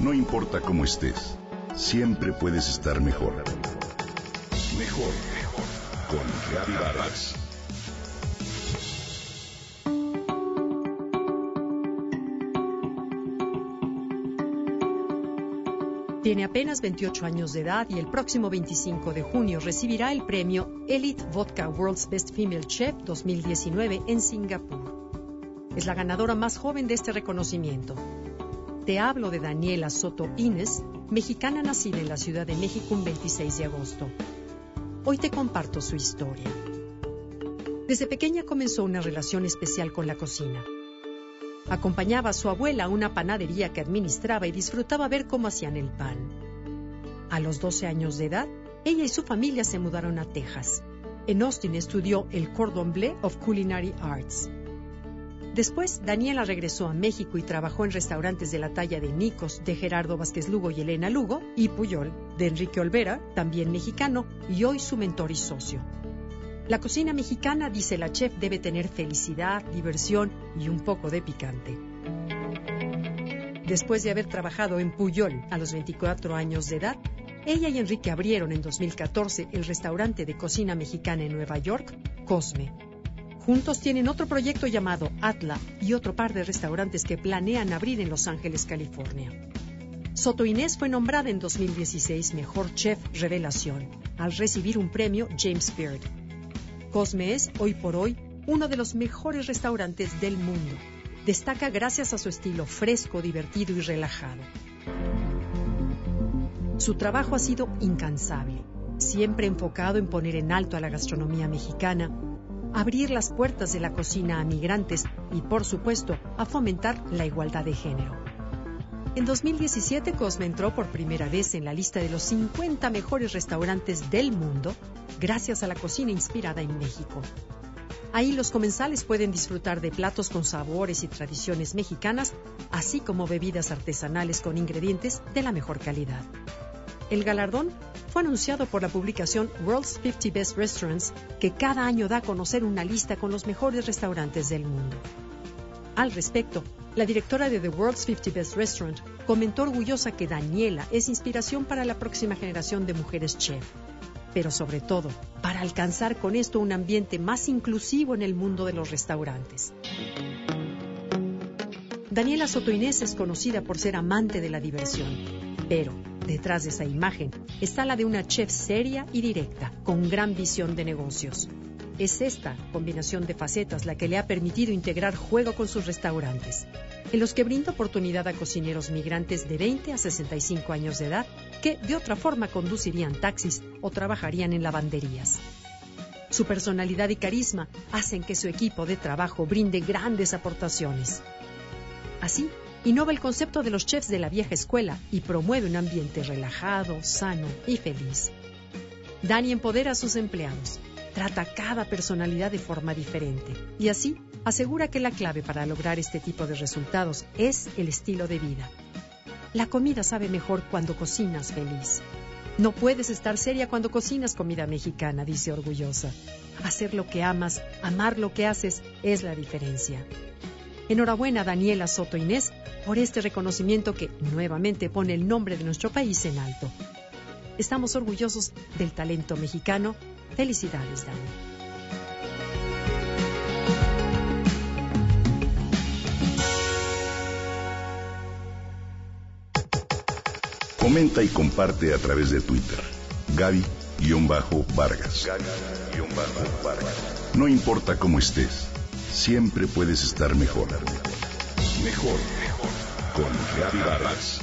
No importa cómo estés, siempre puedes estar mejor. Mejor, mejor. Con Reavivadas. Tiene apenas 28 años de edad y el próximo 25 de junio recibirá el premio Elite Vodka World's Best Female Chef 2019 en Singapur. Es la ganadora más joven de este reconocimiento. Te hablo de Daniela Soto Inés, mexicana nacida en la Ciudad de México un 26 de agosto. Hoy te comparto su historia. Desde pequeña comenzó una relación especial con la cocina. Acompañaba a su abuela a una panadería que administraba y disfrutaba ver cómo hacían el pan. A los 12 años de edad, ella y su familia se mudaron a Texas. En Austin estudió el Cordon Bleu of Culinary Arts. Después, Daniela regresó a México y trabajó en restaurantes de la talla de Nicos, de Gerardo Vázquez Lugo y Elena Lugo, y Puyol, de Enrique Olvera, también mexicano, y hoy su mentor y socio. La cocina mexicana, dice la chef, debe tener felicidad, diversión y un poco de picante. Después de haber trabajado en Puyol a los 24 años de edad, ella y Enrique abrieron en 2014 el restaurante de cocina mexicana en Nueva York, Cosme. Juntos tienen otro proyecto llamado Atla y otro par de restaurantes que planean abrir en Los Ángeles, California. Soto Inés fue nombrada en 2016 Mejor Chef Revelación al recibir un premio James Beard Cosme es, hoy por hoy, uno de los mejores restaurantes del mundo. Destaca gracias a su estilo fresco, divertido y relajado. Su trabajo ha sido incansable, siempre enfocado en poner en alto a la gastronomía mexicana, abrir las puertas de la cocina a migrantes y, por supuesto, a fomentar la igualdad de género. En 2017, Cosme entró por primera vez en la lista de los 50 mejores restaurantes del mundo gracias a la cocina inspirada en México. Ahí los comensales pueden disfrutar de platos con sabores y tradiciones mexicanas, así como bebidas artesanales con ingredientes de la mejor calidad. El galardón fue anunciado por la publicación World's 50 Best Restaurants, que cada año da a conocer una lista con los mejores restaurantes del mundo. Al respecto, la directora de The World's 50 Best Restaurant comentó orgullosa que Daniela es inspiración para la próxima generación de mujeres chef, pero sobre todo para alcanzar con esto un ambiente más inclusivo en el mundo de los restaurantes. Daniela Soto Inés es conocida por ser amante de la diversión, pero detrás de esa imagen está la de una chef seria y directa, con gran visión de negocios. Es esta combinación de facetas la que le ha permitido integrar juego con sus restaurantes, en los que brinda oportunidad a cocineros migrantes de 20 a 65 años de edad que de otra forma conducirían taxis o trabajarían en lavanderías. Su personalidad y carisma hacen que su equipo de trabajo brinde grandes aportaciones. Así, innova el concepto de los chefs de la vieja escuela y promueve un ambiente relajado, sano y feliz. Dani empodera a sus empleados trata cada personalidad de forma diferente y así asegura que la clave para lograr este tipo de resultados es el estilo de vida. La comida sabe mejor cuando cocinas feliz. No puedes estar seria cuando cocinas comida mexicana, dice orgullosa. Hacer lo que amas, amar lo que haces, es la diferencia. Enhorabuena Daniela Soto Inés por este reconocimiento que nuevamente pone el nombre de nuestro país en alto. Estamos orgullosos del talento mexicano Felicidades, Dani. Comenta y comparte a través de Twitter. Gaby-Vargas. Gaby-Vargas. No importa cómo estés, siempre puedes estar mejor. Mejor, mejor. Con Vargas.